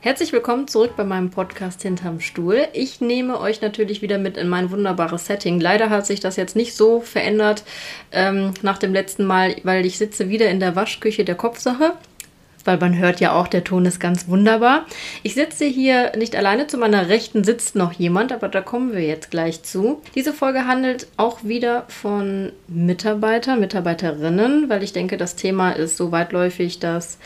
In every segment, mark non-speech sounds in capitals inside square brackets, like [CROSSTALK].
Herzlich willkommen zurück bei meinem Podcast Hinterm Stuhl. Ich nehme euch natürlich wieder mit in mein wunderbares Setting. Leider hat sich das jetzt nicht so verändert ähm, nach dem letzten Mal, weil ich sitze wieder in der Waschküche der Kopfsache weil man hört ja auch, der Ton ist ganz wunderbar. Ich sitze hier nicht alleine, zu meiner Rechten sitzt noch jemand, aber da kommen wir jetzt gleich zu. Diese Folge handelt auch wieder von Mitarbeiter, Mitarbeiterinnen, weil ich denke, das Thema ist so weitläufig, dass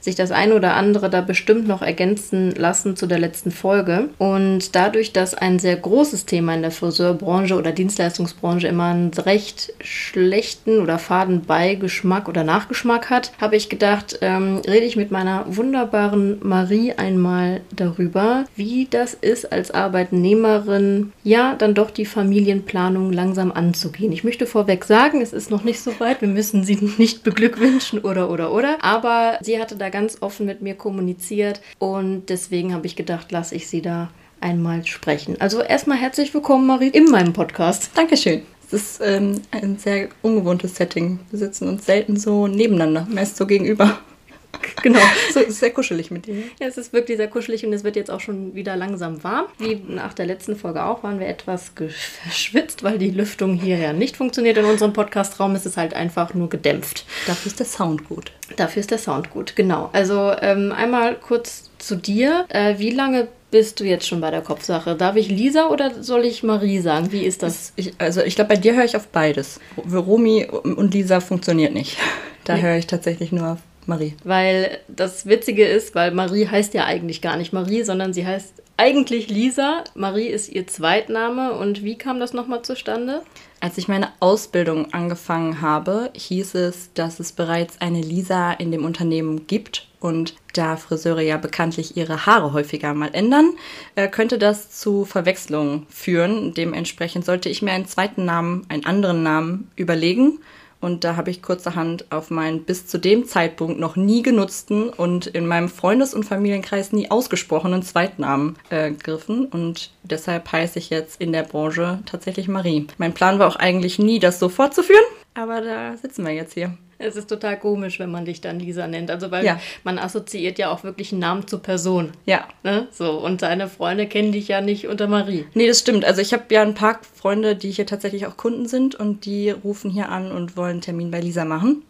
sich das eine oder andere da bestimmt noch ergänzen lassen zu der letzten Folge. Und dadurch, dass ein sehr großes Thema in der Friseurbranche oder Dienstleistungsbranche immer einen recht schlechten oder faden Beigeschmack oder Nachgeschmack hat, habe ich gedacht, ähm, rede ich mit meiner wunderbaren Marie einmal darüber, wie das ist als Arbeitnehmerin, ja, dann doch die Familienplanung langsam anzugehen. Ich möchte vorweg sagen, es ist noch nicht so weit, wir müssen sie [LAUGHS] nicht beglückwünschen oder oder oder, aber sie hatte da ganz offen mit mir kommuniziert und deswegen habe ich gedacht, lasse ich sie da einmal sprechen. Also erstmal herzlich willkommen, Marie, in meinem Podcast. Dankeschön. Es ist ähm, ein sehr ungewohntes Setting. Wir sitzen uns selten so nebeneinander, meist so gegenüber. [LAUGHS] Genau, so ist sehr kuschelig mit dir. Ja, es ist wirklich sehr kuschelig und es wird jetzt auch schon wieder langsam warm. Wie nach der letzten Folge auch, waren wir etwas verschwitzt, weil die Lüftung hier ja nicht funktioniert. In unserem Podcastraum ist es halt einfach nur gedämpft. Dafür ist der Sound gut. Dafür ist der Sound gut, genau. Also ähm, einmal kurz zu dir. Äh, wie lange bist du jetzt schon bei der Kopfsache? Darf ich Lisa oder soll ich Marie sagen? Wie ist das? Ich, also ich glaube, bei dir höre ich auf beides. Romy und Lisa funktioniert nicht. Da nee. höre ich tatsächlich nur auf Marie. Weil das Witzige ist, weil Marie heißt ja eigentlich gar nicht Marie, sondern sie heißt eigentlich Lisa. Marie ist ihr Zweitname. Und wie kam das nochmal zustande? Als ich meine Ausbildung angefangen habe, hieß es, dass es bereits eine Lisa in dem Unternehmen gibt. Und da Friseure ja bekanntlich ihre Haare häufiger mal ändern, äh, könnte das zu Verwechslungen führen. Dementsprechend sollte ich mir einen zweiten Namen, einen anderen Namen überlegen. Und da habe ich kurzerhand auf meinen bis zu dem Zeitpunkt noch nie genutzten und in meinem Freundes- und Familienkreis nie ausgesprochenen Zweitnamen äh, gegriffen. Und deshalb heiße ich jetzt in der Branche tatsächlich Marie. Mein Plan war auch eigentlich nie, das so fortzuführen, aber da sitzen wir jetzt hier. Es ist total komisch, wenn man dich dann Lisa nennt. Also, weil ja. man assoziiert ja auch wirklich einen Namen zur Person. Ja. Ne? So, und deine Freunde kennen dich ja nicht unter Marie. Nee, das stimmt. Also, ich habe ja ein paar Freunde, die hier tatsächlich auch Kunden sind und die rufen hier an und wollen einen Termin bei Lisa machen.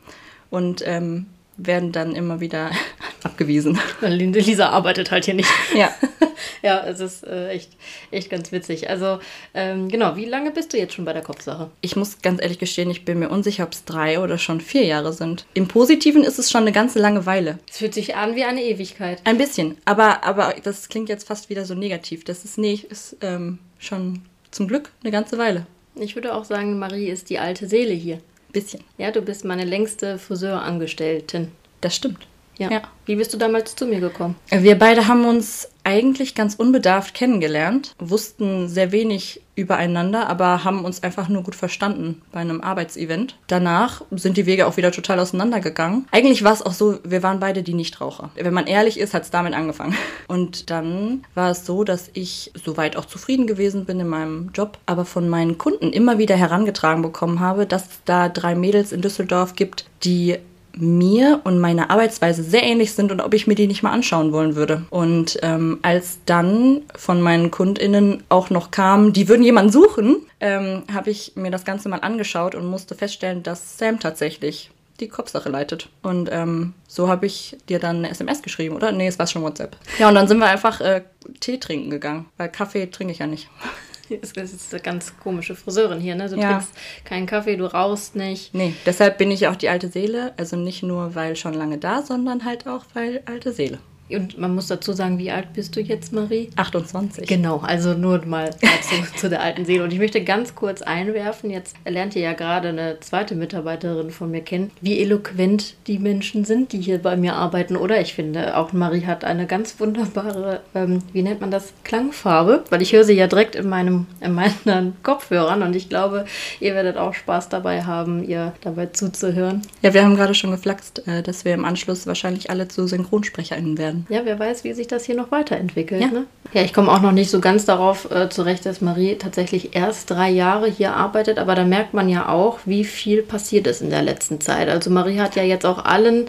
Und ähm, werden dann immer wieder [LAUGHS] abgewiesen. Lisa arbeitet halt hier nicht. Ja. [LAUGHS] ja, es ist äh, echt, echt ganz witzig. Also, ähm, genau, wie lange bist du jetzt schon bei der Kopfsache? Ich muss ganz ehrlich gestehen, ich bin mir unsicher, ob es drei oder schon vier Jahre sind. Im Positiven ist es schon eine ganze lange Weile. Es fühlt sich an wie eine Ewigkeit. Ein bisschen, aber, aber das klingt jetzt fast wieder so negativ. Das ist, nee, ist ähm, schon zum Glück eine ganze Weile. Ich würde auch sagen, Marie ist die alte Seele hier. Bisschen. Ja, du bist meine längste Friseurangestellten. Das stimmt. Ja. ja. Wie bist du damals zu mir gekommen? Wir beide haben uns eigentlich ganz unbedarft kennengelernt, wussten sehr wenig übereinander, aber haben uns einfach nur gut verstanden bei einem Arbeitsevent. Danach sind die Wege auch wieder total auseinandergegangen. Eigentlich war es auch so, wir waren beide die Nichtraucher. Wenn man ehrlich ist, hat es damit angefangen. [LAUGHS] Und dann war es so, dass ich soweit auch zufrieden gewesen bin in meinem Job, aber von meinen Kunden immer wieder herangetragen bekommen habe, dass es da drei Mädels in Düsseldorf gibt, die mir und meiner Arbeitsweise sehr ähnlich sind und ob ich mir die nicht mal anschauen wollen würde. Und ähm, als dann von meinen KundInnen auch noch kam, die würden jemanden suchen, ähm, habe ich mir das Ganze mal angeschaut und musste feststellen, dass Sam tatsächlich die Kopfsache leitet. Und ähm, so habe ich dir dann eine SMS geschrieben, oder? Nee, es war schon WhatsApp. Ja, und dann sind wir einfach äh, Tee trinken gegangen, weil Kaffee trinke ich ja nicht. [LAUGHS] [LAUGHS] Das ist eine ganz komische Friseurin hier, ne? Du ja. trinkst keinen Kaffee, du rauchst nicht. Nee, deshalb bin ich auch die alte Seele. Also nicht nur, weil schon lange da, sondern halt auch, weil alte Seele. Und man muss dazu sagen, wie alt bist du jetzt, Marie? 28. Genau, also nur mal zu, [LAUGHS] zu der alten Seele. Und ich möchte ganz kurz einwerfen, jetzt lernt ihr ja gerade eine zweite Mitarbeiterin von mir kennen, wie eloquent die Menschen sind, die hier bei mir arbeiten. Oder ich finde, auch Marie hat eine ganz wunderbare, ähm, wie nennt man das, Klangfarbe, weil ich höre sie ja direkt in, meinem, in meinen [LAUGHS] Kopfhörern und ich glaube, ihr werdet auch Spaß dabei haben, ihr dabei zuzuhören. Ja, wir haben gerade schon geflaxt, äh, dass wir im Anschluss wahrscheinlich alle zu SynchronsprecherInnen werden werden. Ja, wer weiß, wie sich das hier noch weiterentwickelt. Ja, ne? ja ich komme auch noch nicht so ganz darauf äh, zurecht, dass Marie tatsächlich erst drei Jahre hier arbeitet, aber da merkt man ja auch, wie viel passiert ist in der letzten Zeit. Also Marie hat ja jetzt auch allen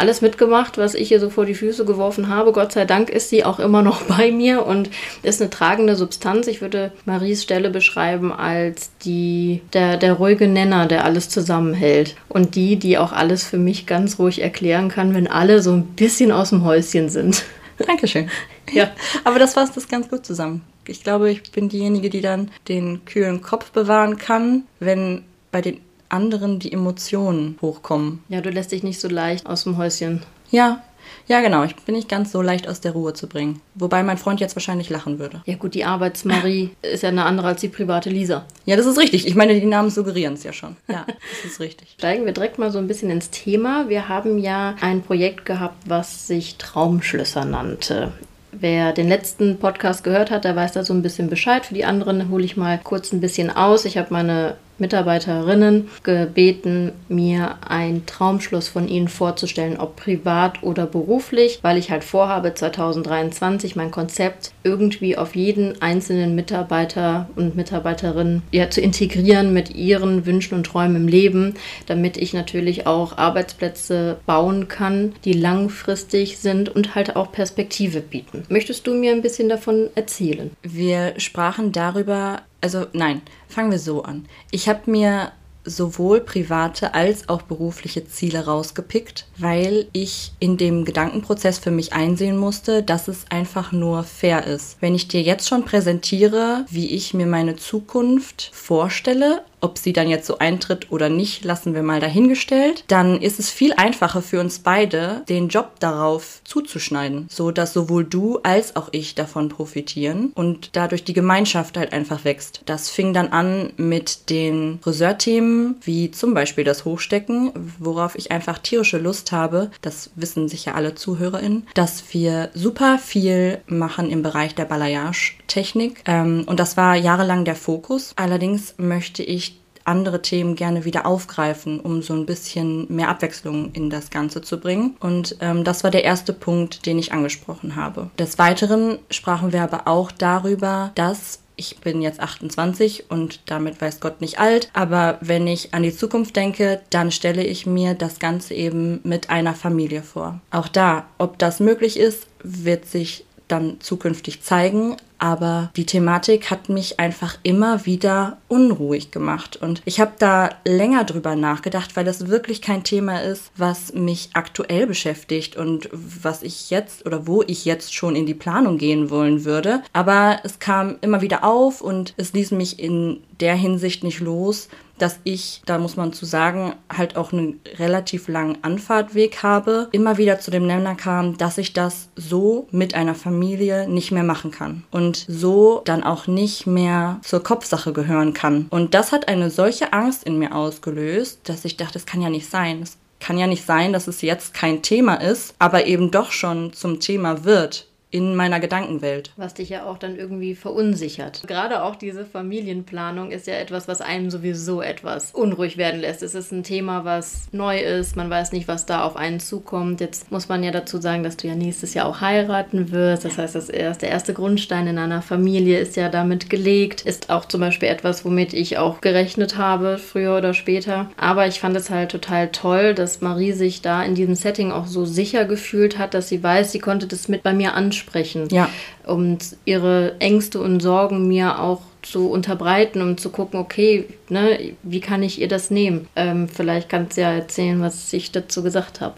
alles mitgemacht, was ich ihr so vor die Füße geworfen habe. Gott sei Dank ist sie auch immer noch [LAUGHS] bei mir und ist eine tragende Substanz. Ich würde Maries Stelle beschreiben als die, der, der ruhige Nenner, der alles zusammenhält. Und die, die auch alles für mich ganz ruhig erklären kann, wenn alle so ein bisschen aus dem Häuschen sind. [LAUGHS] Dankeschön. Ja. Aber das fasst das ganz gut zusammen. Ich glaube, ich bin diejenige, die dann den kühlen Kopf bewahren kann, wenn bei den anderen die Emotionen hochkommen. Ja, du lässt dich nicht so leicht aus dem Häuschen. Ja, ja, genau. Ich bin nicht ganz so leicht aus der Ruhe zu bringen. Wobei mein Freund jetzt wahrscheinlich lachen würde. Ja, gut, die Arbeitsmarie [LAUGHS] ist ja eine andere als die private Lisa. Ja, das ist richtig. Ich meine, die Namen suggerieren es ja schon. Ja, das ist richtig. [LAUGHS] Steigen wir direkt mal so ein bisschen ins Thema. Wir haben ja ein Projekt gehabt, was sich Traumschlösser nannte. Wer den letzten Podcast gehört hat, der weiß da so ein bisschen Bescheid. Für die anderen hole ich mal kurz ein bisschen aus. Ich habe meine Mitarbeiterinnen gebeten, mir einen Traumschluss von ihnen vorzustellen, ob privat oder beruflich, weil ich halt vorhabe, 2023 mein Konzept irgendwie auf jeden einzelnen Mitarbeiter und Mitarbeiterin ja, zu integrieren mit ihren Wünschen und Träumen im Leben, damit ich natürlich auch Arbeitsplätze bauen kann, die langfristig sind und halt auch Perspektive bieten. Möchtest du mir ein bisschen davon erzählen? Wir sprachen darüber, also nein, fangen wir so an. Ich habe mir sowohl private als auch berufliche Ziele rausgepickt, weil ich in dem Gedankenprozess für mich einsehen musste, dass es einfach nur fair ist. Wenn ich dir jetzt schon präsentiere, wie ich mir meine Zukunft vorstelle, ob sie dann jetzt so eintritt oder nicht, lassen wir mal dahingestellt. Dann ist es viel einfacher für uns beide, den Job darauf zuzuschneiden, so dass sowohl du als auch ich davon profitieren und dadurch die Gemeinschaft halt einfach wächst. Das fing dann an mit den Friseurthemen, wie zum Beispiel das Hochstecken, worauf ich einfach tierische Lust habe. Das wissen sicher alle ZuhörerInnen, dass wir super viel machen im Bereich der Balayage-Technik. Ähm, und das war jahrelang der Fokus. Allerdings möchte ich andere Themen gerne wieder aufgreifen, um so ein bisschen mehr Abwechslung in das Ganze zu bringen. Und ähm, das war der erste Punkt, den ich angesprochen habe. Des Weiteren sprachen wir aber auch darüber, dass ich bin jetzt 28 und damit weiß Gott nicht alt, aber wenn ich an die Zukunft denke, dann stelle ich mir das Ganze eben mit einer Familie vor. Auch da, ob das möglich ist, wird sich dann zukünftig zeigen, aber die Thematik hat mich einfach immer wieder unruhig gemacht. Und ich habe da länger drüber nachgedacht, weil das wirklich kein Thema ist, was mich aktuell beschäftigt und was ich jetzt oder wo ich jetzt schon in die Planung gehen wollen würde, aber es kam immer wieder auf und es ließ mich in der Hinsicht nicht los, dass ich, da muss man zu sagen, halt auch einen relativ langen Anfahrtweg habe, immer wieder zu dem Nenner kam, dass ich das so mit einer Familie nicht mehr machen kann und so dann auch nicht mehr zur Kopfsache gehören kann. Und das hat eine solche Angst in mir ausgelöst, dass ich dachte, das kann ja nicht sein. Es kann ja nicht sein, dass es jetzt kein Thema ist, aber eben doch schon zum Thema wird in meiner Gedankenwelt. Was dich ja auch dann irgendwie verunsichert. Gerade auch diese Familienplanung ist ja etwas, was einem sowieso etwas unruhig werden lässt. Es ist ein Thema, was neu ist. Man weiß nicht, was da auf einen zukommt. Jetzt muss man ja dazu sagen, dass du ja nächstes Jahr auch heiraten wirst. Das heißt, das erste, der erste Grundstein in einer Familie ist ja damit gelegt. Ist auch zum Beispiel etwas, womit ich auch gerechnet habe, früher oder später. Aber ich fand es halt total toll, dass Marie sich da in diesem Setting auch so sicher gefühlt hat, dass sie weiß, sie konnte das mit bei mir anschauen ansprechen. Ja. Und ihre Ängste und Sorgen mir auch zu unterbreiten, um zu gucken, okay, ne, wie kann ich ihr das nehmen? Ähm, vielleicht kannst du ja erzählen, was ich dazu gesagt habe.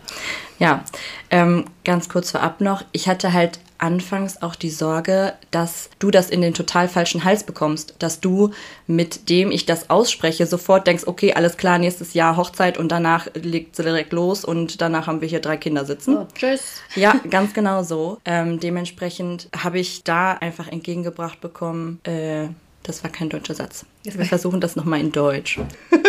Ja, ähm, ganz kurz vorab noch. Ich hatte halt anfangs auch die Sorge, dass du das in den total falschen Hals bekommst. Dass du, mit dem ich das ausspreche, sofort denkst, okay, alles klar, nächstes Jahr Hochzeit und danach legt sie direkt los und danach haben wir hier drei Kinder sitzen. Oh, tschüss. Ja, ganz genau so. Ähm, dementsprechend habe ich da einfach entgegengebracht bekommen, äh, das war kein deutscher Satz. Wir versuchen das nochmal in Deutsch. [LAUGHS]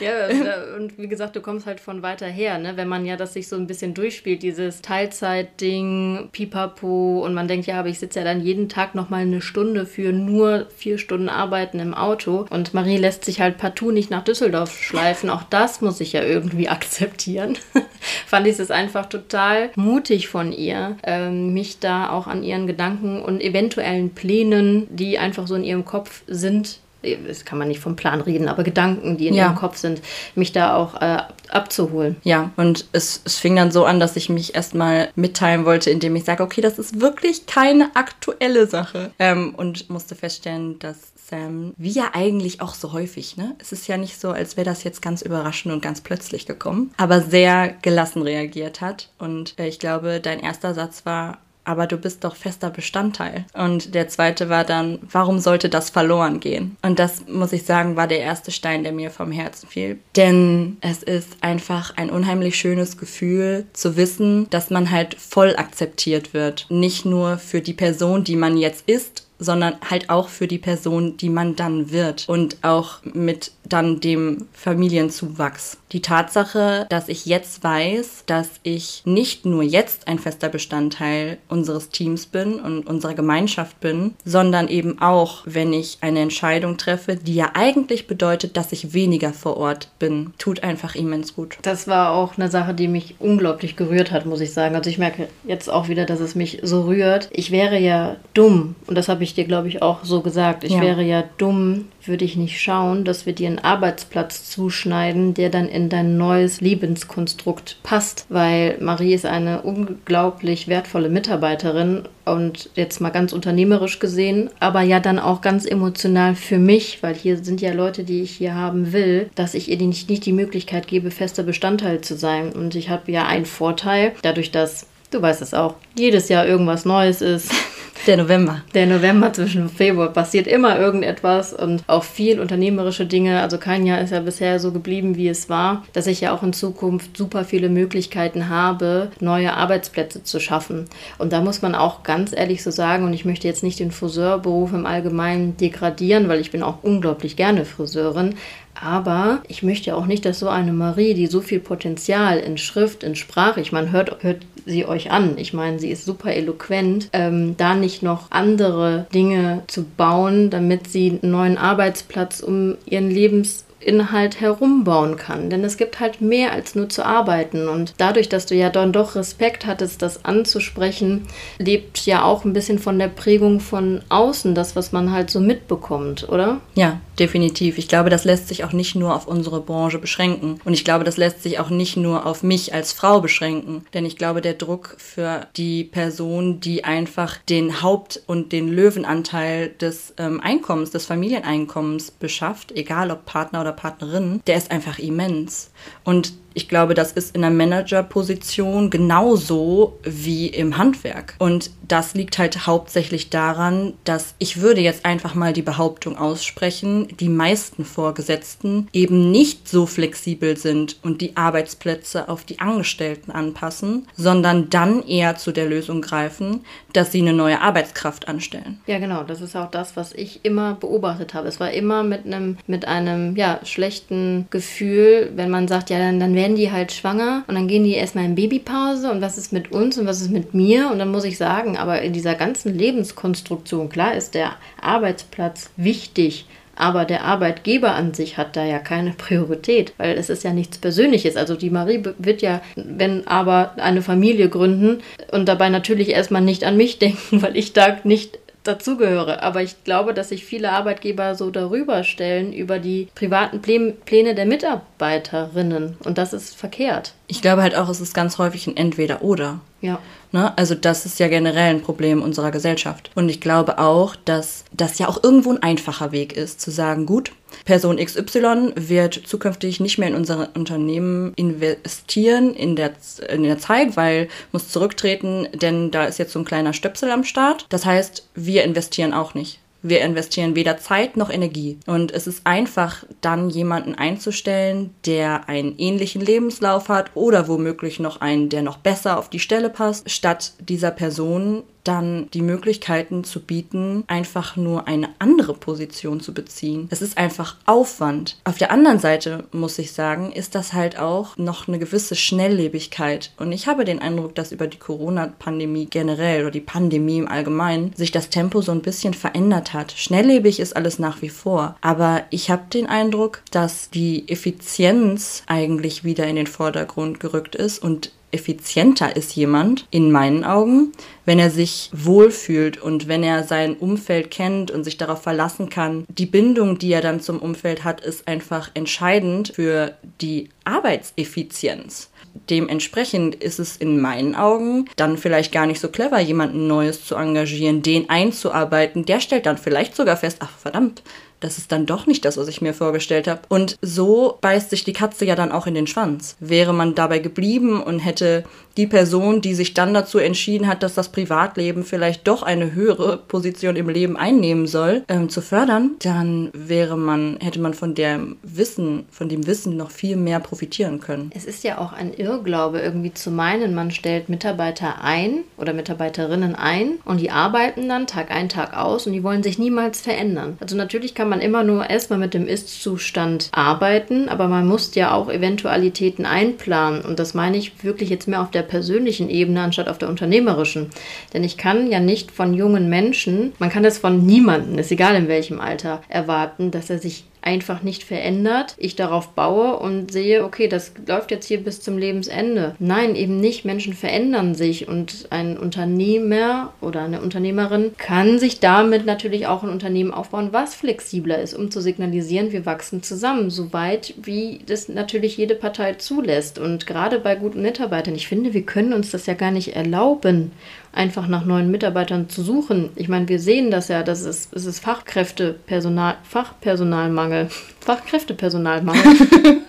Ja, und wie gesagt, du kommst halt von weiter her, ne? Wenn man ja das sich so ein bisschen durchspielt, dieses Teilzeitding, Pipapo, und man denkt, ja, aber ich sitze ja dann jeden Tag nochmal eine Stunde für nur vier Stunden Arbeiten im Auto. Und Marie lässt sich halt partout nicht nach Düsseldorf schleifen. Auch das muss ich ja irgendwie [LAUGHS] akzeptieren. [LAUGHS] Fand ich es einfach total mutig von ihr, ähm, mich da auch an ihren Gedanken und eventuellen Plänen, die einfach so in ihrem Kopf sind, das kann man nicht vom Plan reden, aber Gedanken, die in ja. ihrem Kopf sind, mich da auch äh, abzuholen. Ja, und es, es fing dann so an, dass ich mich erstmal mitteilen wollte, indem ich sage, okay, das ist wirklich keine aktuelle Sache. Ähm, und musste feststellen, dass Sam, wie ja eigentlich auch so häufig, ne? Es ist ja nicht so, als wäre das jetzt ganz überraschend und ganz plötzlich gekommen, aber sehr gelassen reagiert hat. Und äh, ich glaube, dein erster Satz war, aber du bist doch fester Bestandteil. Und der zweite war dann, warum sollte das verloren gehen? Und das, muss ich sagen, war der erste Stein, der mir vom Herzen fiel. Denn es ist einfach ein unheimlich schönes Gefühl zu wissen, dass man halt voll akzeptiert wird. Nicht nur für die Person, die man jetzt ist, sondern halt auch für die Person, die man dann wird und auch mit dann dem Familienzuwachs. Die Tatsache, dass ich jetzt weiß, dass ich nicht nur jetzt ein fester Bestandteil unseres Teams bin und unserer Gemeinschaft bin, sondern eben auch, wenn ich eine Entscheidung treffe, die ja eigentlich bedeutet, dass ich weniger vor Ort bin, tut einfach immens gut. Das war auch eine Sache, die mich unglaublich gerührt hat, muss ich sagen. Also ich merke jetzt auch wieder, dass es mich so rührt. Ich wäre ja dumm und das habe ich dir, glaube ich, auch so gesagt. Ich ja. wäre ja dumm, würde ich nicht schauen, dass wir dir einen Arbeitsplatz zuschneiden, der dann in dein neues Lebenskonstrukt passt, weil Marie ist eine unglaublich wertvolle Mitarbeiterin und jetzt mal ganz unternehmerisch gesehen, aber ja dann auch ganz emotional für mich, weil hier sind ja Leute, die ich hier haben will, dass ich ihr nicht, nicht die Möglichkeit gebe, fester Bestandteil zu sein. Und ich habe ja einen Vorteil, dadurch, dass Du weißt es auch. Jedes Jahr irgendwas Neues ist. [LAUGHS] Der November. Der November zwischen Februar passiert immer irgendetwas und auch viel unternehmerische Dinge. Also kein Jahr ist ja bisher so geblieben, wie es war, dass ich ja auch in Zukunft super viele Möglichkeiten habe, neue Arbeitsplätze zu schaffen. Und da muss man auch ganz ehrlich so sagen, und ich möchte jetzt nicht den Friseurberuf im Allgemeinen degradieren, weil ich bin auch unglaublich gerne Friseurin. Aber ich möchte auch nicht, dass so eine Marie, die so viel Potenzial in Schrift, in Sprache, ich meine, hört, hört sie euch an. Ich meine, sie ist super eloquent, ähm, da nicht noch andere Dinge zu bauen, damit sie einen neuen Arbeitsplatz um ihren Lebens Inhalt herumbauen kann. Denn es gibt halt mehr als nur zu arbeiten. Und dadurch, dass du ja dann doch Respekt hattest, das anzusprechen, lebt ja auch ein bisschen von der Prägung von außen, das, was man halt so mitbekommt, oder? Ja, definitiv. Ich glaube, das lässt sich auch nicht nur auf unsere Branche beschränken. Und ich glaube, das lässt sich auch nicht nur auf mich als Frau beschränken. Denn ich glaube, der Druck für die Person, die einfach den Haupt- und den Löwenanteil des ähm, Einkommens, des Familieneinkommens beschafft, egal ob Partner oder oder Partnerin, der ist einfach immens. Und ich glaube, das ist in der Managerposition genauso wie im Handwerk. Und das liegt halt hauptsächlich daran, dass ich würde jetzt einfach mal die Behauptung aussprechen, die meisten Vorgesetzten eben nicht so flexibel sind und die Arbeitsplätze auf die Angestellten anpassen, sondern dann eher zu der Lösung greifen, dass sie eine neue Arbeitskraft anstellen. Ja, genau. Das ist auch das, was ich immer beobachtet habe. Es war immer mit einem, mit einem ja, schlechten Gefühl, wenn man sagt, ja, dann, dann werden die halt schwanger und dann gehen die erstmal in Babypause und was ist mit uns und was ist mit mir? Und dann muss ich sagen, aber in dieser ganzen Lebenskonstruktion, klar ist der Arbeitsplatz wichtig, aber der Arbeitgeber an sich hat da ja keine [LAUGHS] Priorität, weil es ist ja nichts Persönliches. Also die Marie wird ja, wenn aber eine Familie gründen und dabei natürlich erstmal nicht an mich [LAUGHS] denken, weil ich da nicht dazugehöre. Aber ich glaube, dass sich viele Arbeitgeber so darüber stellen, über die privaten Pläne der Mitarbeiterinnen. Und das ist verkehrt. Ich glaube halt auch, es ist ganz häufig ein Entweder-Oder. Ja. Ne? Also das ist ja generell ein Problem unserer Gesellschaft. Und ich glaube auch, dass das ja auch irgendwo ein einfacher Weg ist, zu sagen, gut, Person XY wird zukünftig nicht mehr in unser Unternehmen investieren in der, in der Zeit, weil muss zurücktreten, denn da ist jetzt so ein kleiner Stöpsel am Start. Das heißt, wir investieren auch nicht. Wir investieren weder Zeit noch Energie. Und es ist einfach, dann jemanden einzustellen, der einen ähnlichen Lebenslauf hat oder womöglich noch einen, der noch besser auf die Stelle passt, statt dieser Person dann die Möglichkeiten zu bieten, einfach nur eine andere Position zu beziehen. Es ist einfach Aufwand. Auf der anderen Seite muss ich sagen, ist das halt auch noch eine gewisse Schnelllebigkeit. Und ich habe den Eindruck, dass über die Corona-Pandemie generell oder die Pandemie im Allgemeinen sich das Tempo so ein bisschen verändert hat. Schnelllebig ist alles nach wie vor. Aber ich habe den Eindruck, dass die Effizienz eigentlich wieder in den Vordergrund gerückt ist und effizienter ist jemand, in meinen Augen, wenn er sich wohlfühlt und wenn er sein Umfeld kennt und sich darauf verlassen kann. Die Bindung, die er dann zum Umfeld hat, ist einfach entscheidend für die Arbeitseffizienz. Dementsprechend ist es in meinen Augen dann vielleicht gar nicht so clever, jemanden Neues zu engagieren, den einzuarbeiten. Der stellt dann vielleicht sogar fest, ach verdammt, das ist dann doch nicht das, was ich mir vorgestellt habe. Und so beißt sich die Katze ja dann auch in den Schwanz. Wäre man dabei geblieben und hätte die Person, die sich dann dazu entschieden hat, dass das Privatleben vielleicht doch eine höhere Position im Leben einnehmen soll, ähm, zu fördern, dann wäre man, hätte man von dem Wissen, von dem Wissen noch viel mehr profitieren können. Es ist ja auch ein Irrglaube, irgendwie zu meinen, man stellt Mitarbeiter ein oder Mitarbeiterinnen ein und die arbeiten dann Tag ein, Tag aus und die wollen sich niemals verändern. Also natürlich kann man immer nur erstmal mit dem Ist-Zustand arbeiten, aber man muss ja auch Eventualitäten einplanen. Und das meine ich wirklich jetzt mehr auf der persönlichen Ebene anstatt auf der unternehmerischen. Denn ich kann ja nicht von jungen Menschen, man kann das von niemandem, ist egal in welchem Alter, erwarten, dass er sich einfach nicht verändert, ich darauf baue und sehe, okay, das läuft jetzt hier bis zum Lebensende. Nein, eben nicht. Menschen verändern sich und ein Unternehmer oder eine Unternehmerin kann sich damit natürlich auch ein Unternehmen aufbauen, was flexibler ist, um zu signalisieren, wir wachsen zusammen, soweit wie das natürlich jede Partei zulässt. Und gerade bei guten Mitarbeitern, ich finde, wir können uns das ja gar nicht erlauben, einfach nach neuen Mitarbeitern zu suchen. Ich meine, wir sehen das ja, dass es, es ist Fachkräftepersonal, Fachpersonalmangel. [LAUGHS] Fachkräftepersonalmangel. [LAUGHS]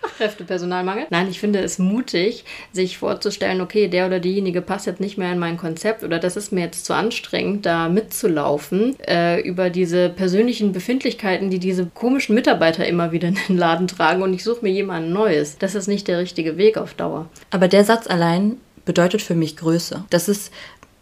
Fachkräftepersonalmangel. Nein, ich finde es mutig, sich vorzustellen, okay, der oder diejenige passt jetzt nicht mehr in mein Konzept oder das ist mir jetzt zu anstrengend, da mitzulaufen, äh, über diese persönlichen Befindlichkeiten, die diese komischen Mitarbeiter immer wieder in den Laden tragen und ich suche mir jemanden Neues. Das ist nicht der richtige Weg auf Dauer. Aber der Satz allein bedeutet für mich Größe. Das ist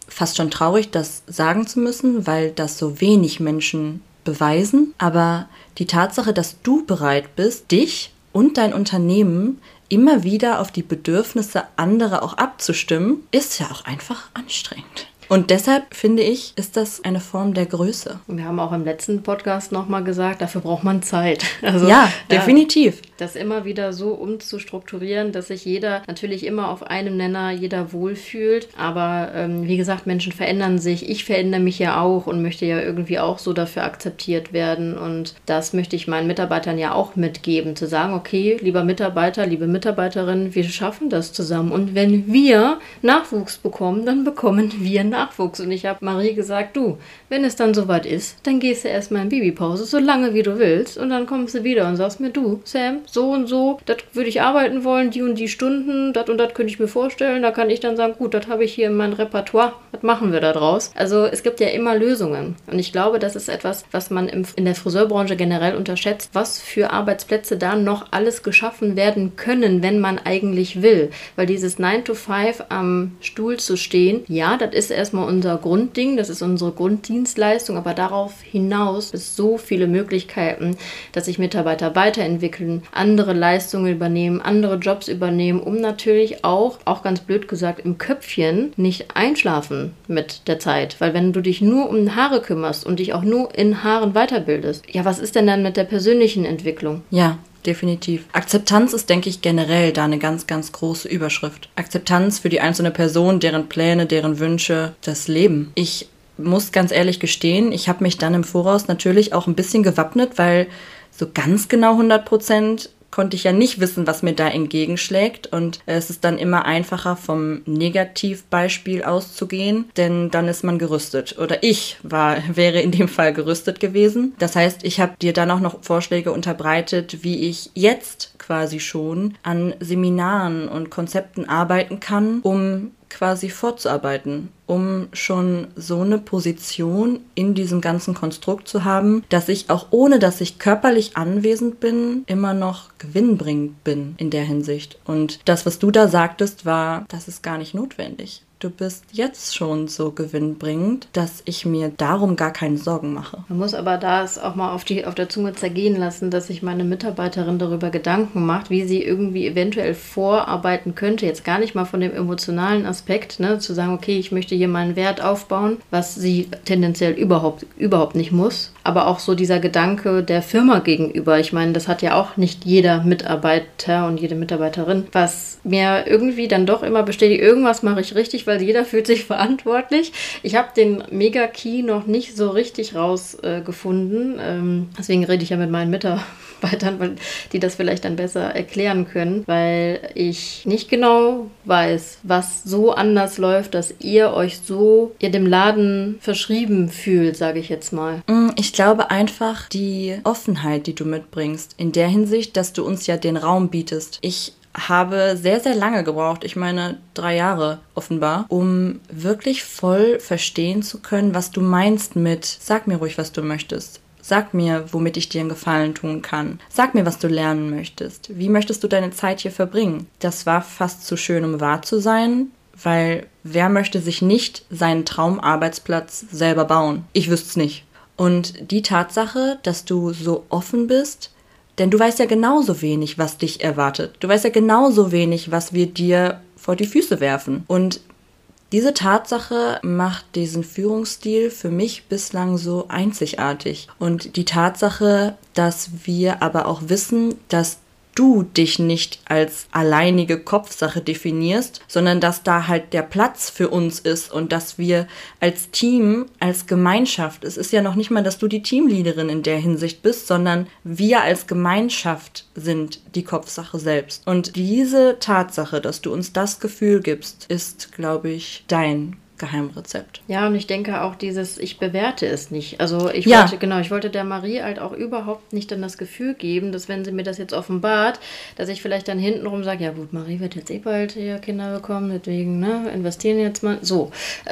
fast schon traurig, das sagen zu müssen, weil das so wenig Menschen beweisen. Aber die Tatsache, dass du bereit bist, dich und dein Unternehmen immer wieder auf die Bedürfnisse anderer auch abzustimmen, ist ja auch einfach anstrengend. Und deshalb finde ich, ist das eine Form der Größe. Wir haben auch im letzten Podcast nochmal gesagt, dafür braucht man Zeit. [LAUGHS] Also, ja, definitiv. Das immer wieder so umzustrukturieren, dass sich jeder natürlich immer auf einem Nenner, jeder wohlfühlt. Aber ähm, wie gesagt, Menschen verändern sich. Ich verändere mich ja auch und möchte ja irgendwie auch so dafür akzeptiert werden. Und das möchte ich meinen Mitarbeitern ja auch mitgeben, zu sagen, okay, lieber Mitarbeiter, liebe Mitarbeiterin, wir schaffen das zusammen. Und wenn wir Nachwuchs bekommen, dann bekommen wir Nachwuchs. Nachwuchs. Und ich habe Marie gesagt, du, wenn es dann soweit ist, dann gehst du erstmal in Babypause, so lange wie du willst. Und dann kommst du wieder und sagst mir, du, Sam, so und so, das würde ich arbeiten wollen, die und die Stunden, das und das könnte ich mir vorstellen. Da kann ich dann sagen, gut, das habe ich hier in meinem Repertoire, was machen wir da draus? Also es gibt ja immer Lösungen. Und ich glaube, das ist etwas, was man im, in der Friseurbranche generell unterschätzt, was für Arbeitsplätze da noch alles geschaffen werden können, wenn man eigentlich will. Weil dieses 9 to 5 am Stuhl zu stehen, ja, das ist erst erstmal unser Grundding, das ist unsere Grunddienstleistung, aber darauf hinaus ist so viele Möglichkeiten, dass sich Mitarbeiter weiterentwickeln, andere Leistungen übernehmen, andere Jobs übernehmen, um natürlich auch, auch ganz blöd gesagt, im Köpfchen nicht einschlafen mit der Zeit. Weil wenn du dich nur um Haare kümmerst und dich auch nur in Haaren weiterbildest, ja, was ist denn dann mit der persönlichen Entwicklung? Ja, definitiv. Akzeptanz ist, denke ich, generell da eine ganz, ganz große Überschrift. Akzeptanz für die einzelne Person, deren Pläne, deren Wünsche, das Leben. Ich muss ganz ehrlich gestehen, ich habe mich dann im Voraus natürlich auch ein bisschen gewappnet, weil so ganz genau 100 Prozent konnte ich ja nicht wissen, was mir da entgegenschlägt. Und es ist dann immer einfacher, vom Negativbeispiel auszugehen, denn dann ist man gerüstet. Oder ich war, [LAUGHS] wäre in dem Fall gerüstet gewesen. Das heißt, ich habe dir dann auch noch Vorschläge unterbreitet, wie ich jetzt quasi schon an Seminaren und Konzepten arbeiten kann, um quasi fortzuarbeiten, um schon so eine Position in diesem ganzen Konstrukt zu haben, dass ich auch ohne dass ich körperlich anwesend bin, immer noch gewinnbringend bin in der Hinsicht. Und das, was du da sagtest, war, das ist gar nicht notwendig du bist jetzt schon so gewinnbringend, dass ich mir darum gar keine Sorgen mache. Man muss aber da es auch mal auf, die, auf der Zunge zergehen lassen, dass sich meine Mitarbeiterin darüber Gedanken macht, wie sie irgendwie eventuell vorarbeiten könnte. Jetzt gar nicht mal von dem emotionalen Aspekt, ne, zu sagen, okay, ich möchte hier meinen Wert aufbauen, was sie tendenziell überhaupt, überhaupt nicht muss. Aber auch so dieser Gedanke der Firma gegenüber. Ich meine, das hat ja auch nicht jeder Mitarbeiter und jede Mitarbeiterin, was mir irgendwie dann doch immer bestätigt, irgendwas mache ich richtig, weil jeder [LAUGHS] fühlt sich verantwortlich. Ich habe den Mega-Key noch nicht so richtig rausgefunden. Äh, ähm, deswegen rede ich ja mit meinen Mitarbeitern, weil die das vielleicht dann besser erklären können, weil ich nicht genau weiß, was so anders läuft, dass ihr euch so ihr dem Laden verschrieben fühlt, sage ich jetzt mal. Mm, ich glaube einfach die Offenheit, die du mitbringst, in der Hinsicht, dass du uns ja den Raum bietest. Ich habe sehr, sehr lange gebraucht, ich meine drei Jahre offenbar, um wirklich voll verstehen zu können, was du meinst mit, sag mir ruhig, was du möchtest. Sag mir, womit ich dir einen Gefallen tun kann. Sag mir, was du lernen möchtest. Wie möchtest du deine Zeit hier verbringen? Das war fast zu schön, um wahr zu sein, weil wer möchte sich nicht seinen Traumarbeitsplatz selber bauen? Ich wüsste es nicht. Und die Tatsache, dass du so offen bist, denn du weißt ja genauso wenig, was dich erwartet. Du weißt ja genauso wenig, was wir dir vor die Füße werfen. Und diese Tatsache macht diesen Führungsstil für mich bislang so einzigartig. Und die Tatsache, dass wir aber auch wissen, dass du dich nicht als alleinige Kopfsache definierst, sondern dass da halt der Platz für uns ist und dass wir als Team, als Gemeinschaft, es ist ja noch nicht mal, dass du die Teamleaderin in der Hinsicht bist, sondern wir als Gemeinschaft sind die Kopfsache selbst. Und diese Tatsache, dass du uns das Gefühl gibst, ist, glaube ich, dein Geheimrezept. Ja, und ich denke auch dieses, ich bewerte es nicht. Also ich ja. wollte, genau, ich wollte der Marie halt auch überhaupt nicht dann das Gefühl geben, dass wenn sie mir das jetzt offenbart, dass ich vielleicht dann hintenrum sage, ja gut, Marie wird jetzt eh bald hier Kinder bekommen, deswegen, ne, investieren jetzt mal. So.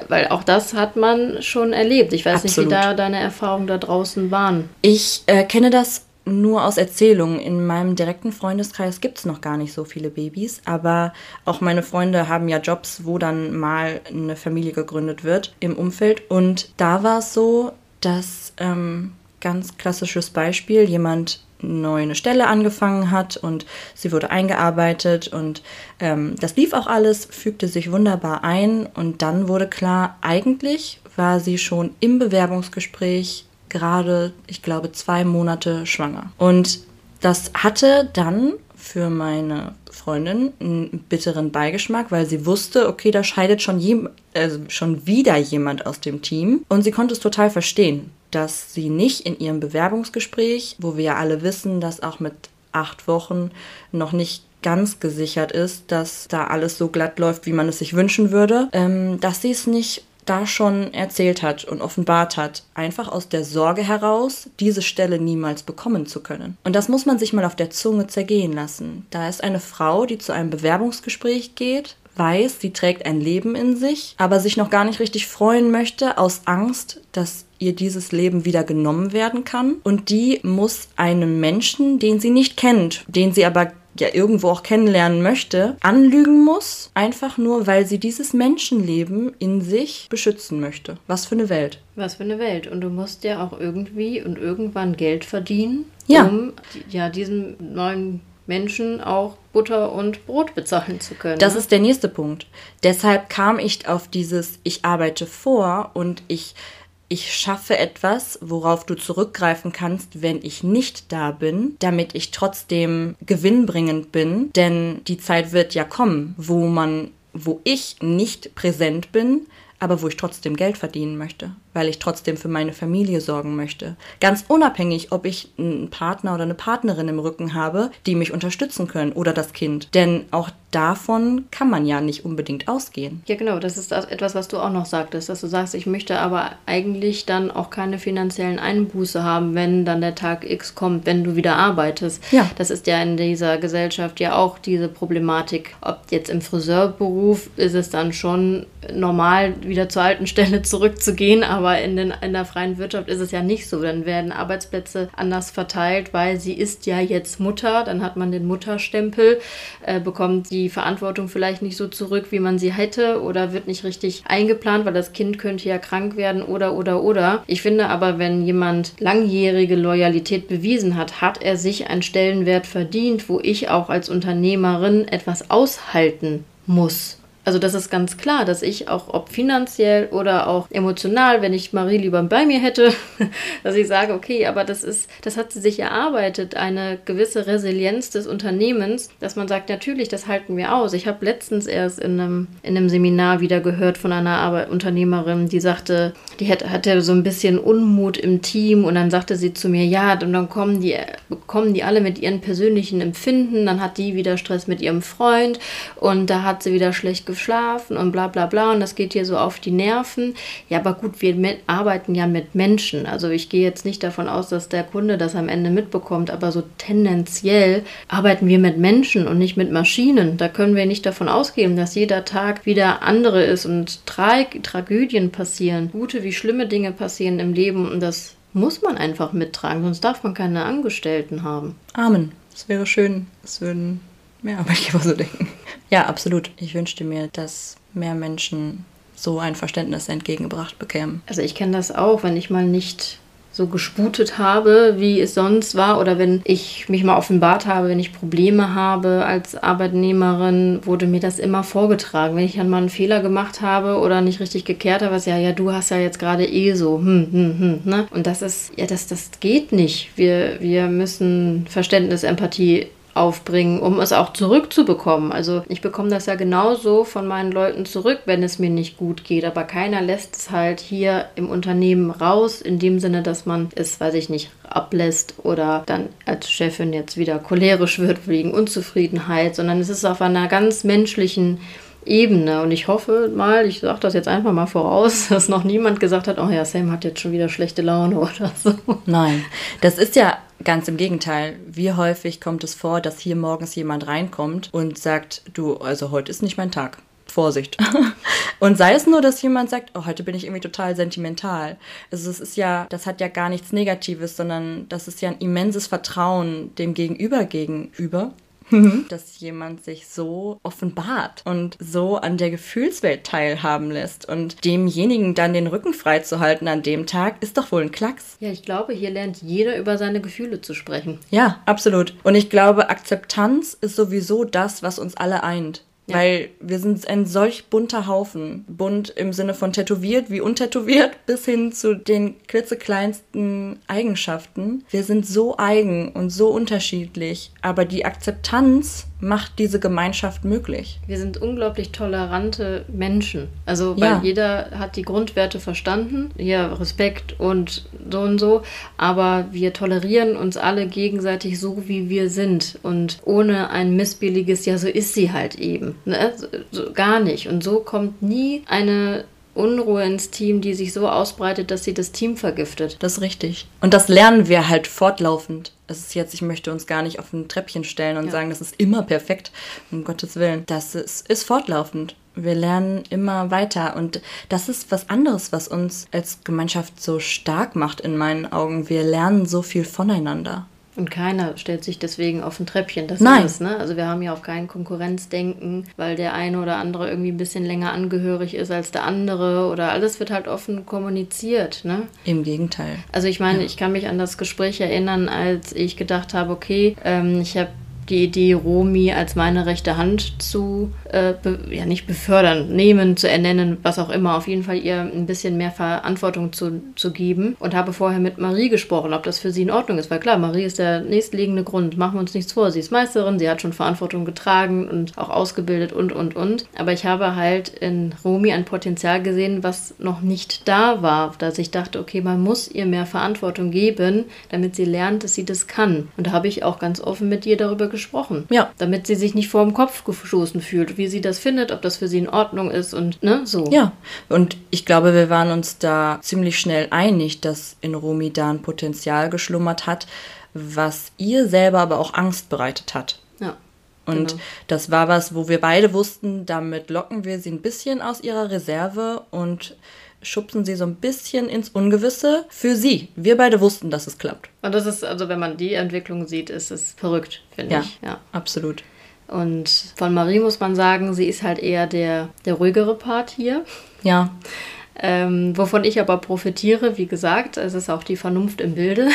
Weil auch das hat man schon erlebt. Ich weiß Absolut. nicht, wie da deine Erfahrungen da draußen waren. Ich äh, kenne das nur aus Erzählungen. In meinem direkten Freundeskreis gibt es noch gar nicht so viele Babys, aber auch meine Freunde haben ja Jobs, wo dann mal eine Familie gegründet wird im Umfeld. Und da war es so, dass ähm, ganz klassisches Beispiel, jemand neu eine Stelle angefangen hat und sie wurde eingearbeitet und ähm, das lief auch alles, fügte sich wunderbar ein und dann wurde klar, eigentlich war sie schon im Bewerbungsgespräch gerade, ich glaube, zwei Monate schwanger. Und das hatte dann für meine Freundin einen bitteren Beigeschmack, weil sie wusste, okay, da scheidet schon, je, also schon wieder jemand aus dem Team. Und sie konnte es total verstehen, dass sie nicht in ihrem Bewerbungsgespräch, wo wir ja alle wissen, dass auch mit acht Wochen noch nicht ganz gesichert ist, dass da alles so glatt läuft, wie man es sich wünschen würde, ähm, dass sie es nicht da schon erzählt hat und offenbart hat, einfach aus der Sorge heraus, diese Stelle niemals bekommen zu können. Und das muss man sich mal auf der Zunge zergehen lassen. Da ist eine Frau, die zu einem Bewerbungsgespräch geht, weiß, sie trägt ein Leben in sich, aber sich noch gar nicht richtig freuen möchte, aus Angst, dass ihr dieses Leben wieder genommen werden kann. Und die muss einem Menschen, den sie nicht kennt, den sie aber ja irgendwo auch kennenlernen möchte, anlügen muss, einfach nur, weil sie dieses Menschenleben in sich beschützen möchte. Was für eine Welt. Was für eine Welt. Und du musst ja auch irgendwie und irgendwann Geld verdienen, ja. um ja diesem neuen Menschen auch Butter und Brot bezahlen zu können. Das ne? ist der nächste Punkt. Deshalb kam ich auf dieses, ich arbeite vor und ich ich schaffe etwas, worauf du zurückgreifen kannst, wenn ich nicht da bin, damit ich trotzdem gewinnbringend bin, denn die Zeit wird ja kommen, wo man, wo ich nicht präsent bin, aber wo ich trotzdem Geld verdienen möchte. Weil ich trotzdem für meine Familie sorgen möchte. Ganz unabhängig, ob ich einen Partner oder eine Partnerin im Rücken habe, die mich unterstützen können oder das Kind. Denn auch davon kann man ja nicht unbedingt ausgehen. Ja, genau, das ist etwas, was du auch noch sagtest, dass du sagst, ich möchte aber eigentlich dann auch keine finanziellen Einbuße haben, wenn dann der Tag X kommt, wenn du wieder arbeitest. Ja. Das ist ja in dieser Gesellschaft ja auch diese Problematik. Ob jetzt im Friseurberuf ist es dann schon normal, wieder zur alten Stelle zurückzugehen, aber in, den, in der freien Wirtschaft ist es ja nicht so. Dann werden Arbeitsplätze anders verteilt, weil sie ist ja jetzt Mutter, dann hat man den Mutterstempel, äh, bekommt die Verantwortung vielleicht nicht so zurück, wie man sie hätte oder wird nicht richtig eingeplant, weil das Kind könnte ja krank werden oder oder oder. Ich finde aber, wenn jemand langjährige Loyalität bewiesen hat, hat er sich einen Stellenwert verdient, wo ich auch als Unternehmerin etwas aushalten muss. Also das ist ganz klar, dass ich auch, ob finanziell oder auch emotional, wenn ich Marie lieber bei mir hätte, [LAUGHS] dass ich sage, okay, aber das ist, das hat sie sich erarbeitet, eine gewisse Resilienz des Unternehmens, dass man sagt, natürlich, das halten wir aus. Ich habe letztens erst in einem, in einem Seminar wieder gehört von einer Arbeit Unternehmerin, die sagte, die hatte, hatte so ein bisschen Unmut im Team und dann sagte sie zu mir, ja, und dann kommen die, kommen die alle mit ihren persönlichen Empfinden, dann hat die wieder Stress mit ihrem Freund und da hat sie wieder schlecht geschlafen und bla bla bla und das geht hier so auf die Nerven. Ja, aber gut, wir arbeiten ja mit Menschen. Also ich gehe jetzt nicht davon aus, dass der Kunde das am Ende mitbekommt, aber so tendenziell arbeiten wir mit Menschen und nicht mit Maschinen. Da können wir nicht davon ausgehen, dass jeder Tag wieder andere ist und Tra Tragödien passieren, gute wie schlimme Dinge passieren im Leben und das muss man einfach mittragen, sonst darf man keine Angestellten haben. Amen. Es wäre schön, es würden mehr Arbeitgeber so denken. Ja, absolut. Ich wünschte mir, dass mehr Menschen so ein Verständnis entgegengebracht bekämen. Also ich kenne das auch, wenn ich mal nicht so gesputet habe, wie es sonst war, oder wenn ich mich mal offenbart habe, wenn ich Probleme habe als Arbeitnehmerin, wurde mir das immer vorgetragen. Wenn ich dann mal einen Fehler gemacht habe oder nicht richtig gekehrt habe, was ja, ja, du hast ja jetzt gerade eh so, hm, hm, hm, ne? Und das ist, ja, das, das geht nicht. Wir, wir müssen Verständnis, Empathie aufbringen, um es auch zurückzubekommen. Also ich bekomme das ja genauso von meinen Leuten zurück, wenn es mir nicht gut geht. Aber keiner lässt es halt hier im Unternehmen raus, in dem Sinne, dass man es, weiß ich nicht, ablässt oder dann als Chefin jetzt wieder cholerisch wird wegen Unzufriedenheit, sondern es ist auf einer ganz menschlichen Ebene. Und ich hoffe mal, ich sage das jetzt einfach mal voraus, [LAUGHS] dass noch niemand gesagt hat, oh ja, Sam hat jetzt schon wieder schlechte Laune [LAUGHS] oder so. Nein, das ist ja ganz im Gegenteil. Wie häufig kommt es vor, dass hier morgens jemand reinkommt und sagt, du, also heute ist nicht mein Tag. Vorsicht. [LAUGHS] und sei es nur, dass jemand sagt, oh, heute bin ich irgendwie total sentimental. Also es ist ja, das hat ja gar nichts Negatives, sondern das ist ja ein immenses Vertrauen dem Gegenüber gegenüber. Mhm. dass jemand sich so offenbart und so an der Gefühlswelt teilhaben lässt und demjenigen dann den Rücken freizuhalten an dem Tag, ist doch wohl ein Klacks. Ja, ich glaube, hier lernt jeder über seine Gefühle zu sprechen. Ja, absolut. Und ich glaube, Akzeptanz ist sowieso das, was uns alle eint. Ja. Weil wir sind ein solch bunter Haufen. Bunt im Sinne von tätowiert wie untätowiert bis hin zu den klitzekleinsten Eigenschaften. Wir sind so eigen und so unterschiedlich. Aber die Akzeptanz macht diese Gemeinschaft möglich. Wir sind unglaublich tolerante Menschen. Also, weil ja. jeder hat die Grundwerte verstanden. Ja, Respekt und so und so. Aber wir tolerieren uns alle gegenseitig so, wie wir sind. Und ohne ein missbilliges, ja, so ist sie halt eben. Ne? So, so, gar nicht. Und so kommt nie eine Unruhe ins Team, die sich so ausbreitet, dass sie das Team vergiftet. Das ist richtig. Und das lernen wir halt fortlaufend. Es ist jetzt, ich möchte uns gar nicht auf ein Treppchen stellen und ja. sagen, das ist immer perfekt, um Gottes Willen. Das ist, ist fortlaufend. Wir lernen immer weiter und das ist was anderes, was uns als Gemeinschaft so stark macht in meinen Augen. Wir lernen so viel voneinander. Und keiner stellt sich deswegen auf ein Treppchen. Das Nein. ist ne? Also wir haben ja auch kein Konkurrenzdenken, weil der eine oder andere irgendwie ein bisschen länger angehörig ist als der andere oder alles wird halt offen kommuniziert, ne? Im Gegenteil. Also ich meine, ja. ich kann mich an das Gespräch erinnern, als ich gedacht habe, okay, ähm, ich habe die Idee, Romi als meine rechte Hand zu, äh, ja nicht befördern, nehmen, zu ernennen, was auch immer, auf jeden Fall ihr ein bisschen mehr Verantwortung zu, zu geben und habe vorher mit Marie gesprochen, ob das für sie in Ordnung ist, weil klar, Marie ist der nächstliegende Grund, machen wir uns nichts vor, sie ist Meisterin, sie hat schon Verantwortung getragen und auch ausgebildet und, und, und, aber ich habe halt in Romi ein Potenzial gesehen, was noch nicht da war, dass ich dachte, okay, man muss ihr mehr Verantwortung geben, damit sie lernt, dass sie das kann. Und da habe ich auch ganz offen mit ihr darüber gesprochen. Ja. Damit sie sich nicht vor dem Kopf gestoßen fühlt, wie sie das findet, ob das für sie in Ordnung ist und ne, so. Ja. Und ich glaube, wir waren uns da ziemlich schnell einig, dass in Romy da ein Potenzial geschlummert hat, was ihr selber aber auch Angst bereitet hat. Ja. Und Genau. das war was, wo wir beide wussten, damit locken wir sie ein bisschen aus ihrer Reserve und schubsen sie so ein bisschen ins Ungewisse für sie. Wir beide wussten, dass es klappt. Und das ist, also wenn man die Entwicklung sieht, ist es verrückt, finde Ja. ich. Ja. Absolut. Und von Marie muss man sagen, sie ist halt eher der, der ruhigere Part hier. Ja, Ähm, wovon ich aber profitiere, wie gesagt, es ist auch die Vernunft im Bilde.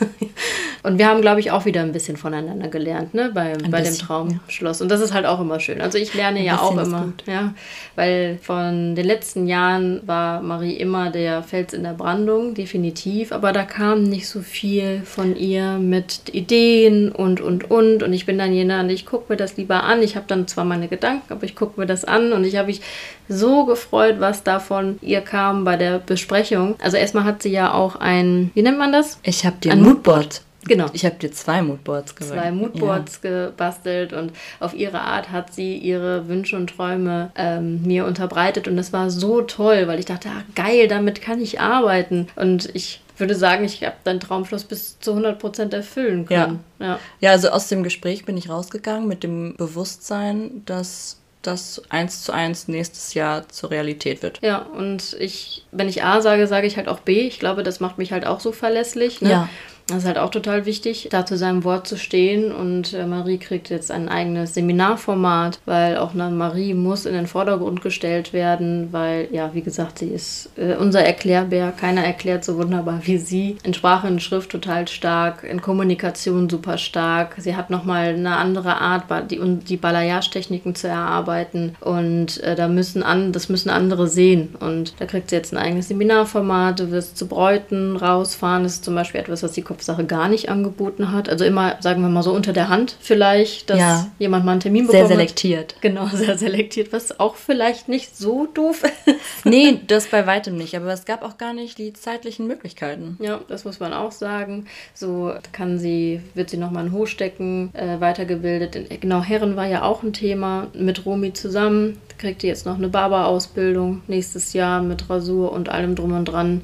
[LAUGHS] Und wir haben, glaube ich, auch wieder ein bisschen voneinander gelernt, ne, bei, bei dem bisschen, Traumschloss. Und das ist halt auch immer schön. Also ich lerne Ein ja auch immer, ja, weil von den letzten Jahren war Marie immer der Fels in der Brandung, definitiv. Aber da kam nicht so viel von ihr mit Ideen und, und, und. Und ich bin dann jemand, ich gucke mir das lieber an. Ich habe dann zwar meine Gedanken, aber ich gucke mir das an und ich habe mich so gefreut, was da von ihr kam bei der Besprechung. Also erstmal hat sie ja auch ein, wie nennt man das? ich habe dir ein Moodboard. Genau. Ich habe dir zwei Moodboards gemacht. zwei Moodboards gebastelt und auf ihre Art hat sie ihre Wünsche und Träume ähm, mir unterbreitet und das war so toll, weil ich dachte, ah, geil, damit kann ich arbeiten und ich würde sagen, ich habe dein Traumschloss bis zu 100% erfüllen können. Ja. ja. Ja, also aus dem Gespräch bin ich rausgegangen mit dem Bewusstsein, dass das eins zu eins nächstes Jahr zur Realität wird. Ja, und ich, wenn ich A sage, sage ich halt auch B. Ich glaube, das macht mich halt auch so verlässlich. Ne? Ja. Das ist halt auch total wichtig, da zu seinem Wort zu stehen. Und äh, Marie kriegt jetzt ein eigenes Seminarformat, weil auch eine Marie muss in den Vordergrund gestellt werden, weil, ja, wie gesagt, sie ist äh, unser Erklärbär. Keiner erklärt so wunderbar wie sie. In Sprache und Schrift total stark, in Kommunikation super stark. Sie hat nochmal eine andere Art, die, die Balayage-Techniken zu erarbeiten. Und äh, da müssen an, das müssen andere sehen. Und da kriegt sie jetzt ein eigenes Seminarformat. Du wirst zu Bräuten rausfahren. Das ist zum Beispiel etwas, was die Kopfsache gar nicht angeboten hat. Also immer, sagen wir mal so unter der Hand vielleicht, dass Ja. jemand mal einen Termin Sehr bekommen selektiert. Hat. Genau, [LAUGHS] sehr selektiert, was auch vielleicht nicht so doof ist. [LAUGHS] Nee, das bei weitem nicht, aber es gab auch gar nicht die zeitlichen Möglichkeiten. Ja, das muss man auch sagen. So kann sie, wird sie nochmal in Hochstecken äh, weitergebildet. In- Genau, Herren war ja auch ein Thema mit Romy zusammen. Kriegt die jetzt noch eine Barber-Ausbildung nächstes Jahr mit Rasur und allem drum und dran.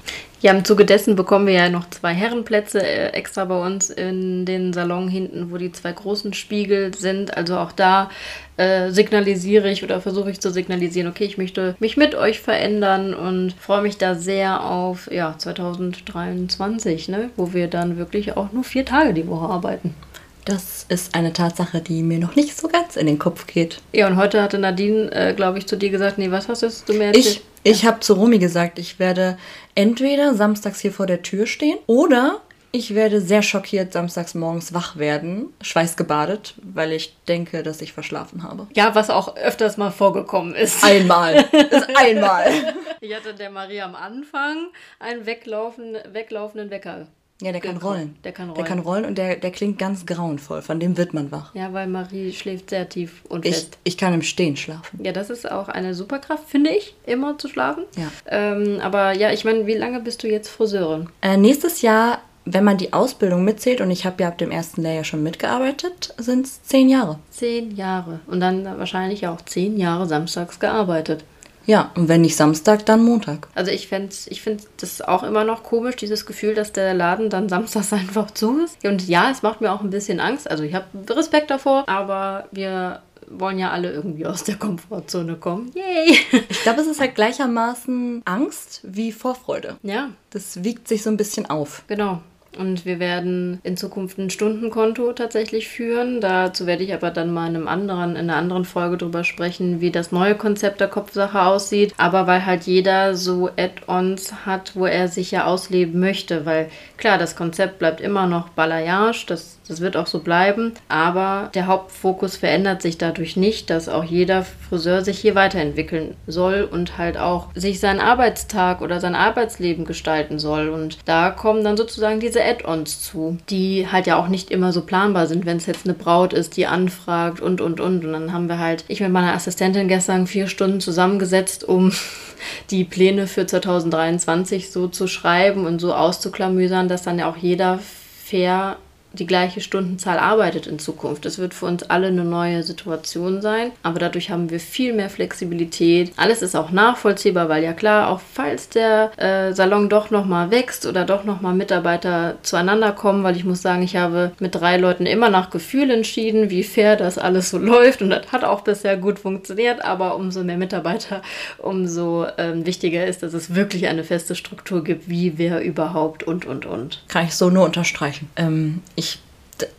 Ja, im Zuge dessen bekommen wir ja noch zwei Herrenplätze äh, extra bei uns in den Salon hinten, wo die zwei großen Spiegel sind. Also auch da äh, signalisiere ich oder versuche ich zu signalisieren, okay, ich möchte mich mit euch verändern und freue mich da sehr auf ja, 2023, ne, wo wir dann wirklich auch nur vier Tage die Woche arbeiten. Das ist eine Tatsache, die mir noch nicht so ganz in den Kopf geht. Ja, und heute hatte Nadine, äh, glaube ich, zu dir gesagt, nee, was hast du mir erzählt? ich habe zu Romy gesagt, ich werde entweder samstags hier vor der Tür stehen oder ich werde sehr schockiert samstags morgens wach werden, schweißgebadet, weil ich denke, dass ich verschlafen habe. Ja, was auch öfters mal vorgekommen ist. Einmal. Ist einmal. [LAUGHS] Ich hatte der Maria am Anfang einen weglaufen, weglaufenden Wecker. Ja, der kann rollen. Der kann Der rollen. kann rollen und der, der klingt ganz grauenvoll. Von dem wird man wach. Ja, weil Marie schläft sehr tief und Ich, fest. ich kann im Stehen schlafen. Ja, das ist auch eine Superkraft, finde ich, immer zu schlafen. Ja. Ähm, aber ja, ich meine, wie lange bist du jetzt Friseurin? Äh, nächstes Jahr, wenn man die Ausbildung mitzählt, und ich habe ja ab dem ersten Lehrjahr schon mitgearbeitet, sind es zehn Jahre. Zehn Jahre. Und dann wahrscheinlich auch zehn Jahre samstags gearbeitet. Ja, und wenn nicht Samstag, dann Montag. Also ich fände ich find das auch immer noch komisch, dieses Gefühl, dass der Laden dann [LAUGHS] samstags einfach zu ist. Und ja, es macht mir auch ein bisschen Angst. Also ich habe Respekt davor, aber wir wollen ja alle irgendwie aus der Komfortzone kommen. Yay! [LAUGHS] Ich glaube, es ist halt gleichermaßen Angst wie Vorfreude. ja, Das wiegt sich so ein bisschen auf. genau. Und wir werden in Zukunft ein Stundenkonto tatsächlich führen. Dazu werde ich aber dann mal in, einem anderen, in einer anderen Folge drüber sprechen, wie das neue Konzept der Kopfsache aussieht. Aber weil halt jeder so Add-ons hat, wo er sich ja ausleben möchte. Weil klar, das Konzept bleibt immer noch Balayage, das, das wird auch so bleiben. Aber der Hauptfokus verändert sich dadurch nicht, dass auch jeder Friseur sich hier weiterentwickeln soll und halt auch sich seinen Arbeitstag oder sein Arbeitsleben gestalten soll. Und da kommen dann sozusagen diese Add-ons zu, die halt ja auch nicht immer so planbar sind, wenn es jetzt eine Braut ist, die anfragt und und und. Und dann haben wir halt, ich mit meiner Assistentin gestern vier Stunden zusammengesetzt, um [LAUGHS] die Pläne für 2023 so zu schreiben und so auszuklamüsern, dass dann ja auch jeder fair die gleiche Stundenzahl arbeitet in Zukunft. Das wird für uns alle eine neue Situation sein, aber dadurch haben wir viel mehr Flexibilität. Alles ist auch nachvollziehbar, weil ja klar, auch falls der äh, Salon doch nochmal wächst oder doch nochmal Mitarbeiter zueinander kommen, weil ich muss sagen, ich habe mit drei Leuten immer nach Gefühl entschieden, wie fair das alles so [LAUGHS] läuft und das hat auch bisher gut funktioniert, aber umso mehr Mitarbeiter, umso ähm, wichtiger ist, dass es wirklich eine feste Struktur gibt, wie wer überhaupt und und und. Kann ich so nur unterstreichen. Ähm, ich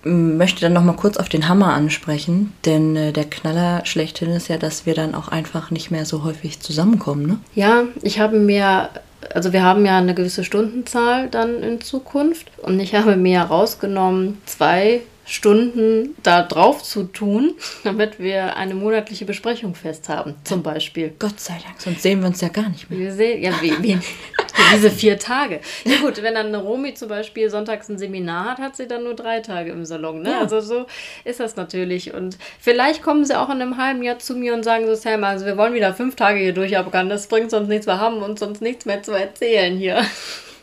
möchte dann noch mal kurz auf den Hammer ansprechen, denn äh, der Knaller schlechthin ist ja, dass wir dann auch einfach nicht mehr so häufig zusammenkommen, ne? Ja, ich habe mir also wir haben ja eine gewisse Stundenzahl dann in Zukunft und ich habe mir rausgenommen, zwei Stunden da drauf zu tun, [LAUGHS] damit wir eine monatliche Besprechung fest haben, zum Beispiel. Gott sei Dank, sonst sehen wir uns ja gar nicht mehr. Wir sehen, ja, wie, [LAUGHS] diese vier Tage. Ja gut, wenn dann eine Romi zum Beispiel sonntags ein Seminar hat, hat sie dann nur drei Tage im Salon. Ne? Ja. Also so ist das natürlich. Und vielleicht kommen sie auch in einem halben Jahr zu mir und sagen so, Sam, also wir wollen wieder fünf Tage hier durchabrennen, das bringt sonst nichts, wir haben uns sonst nichts mehr zu erzählen hier.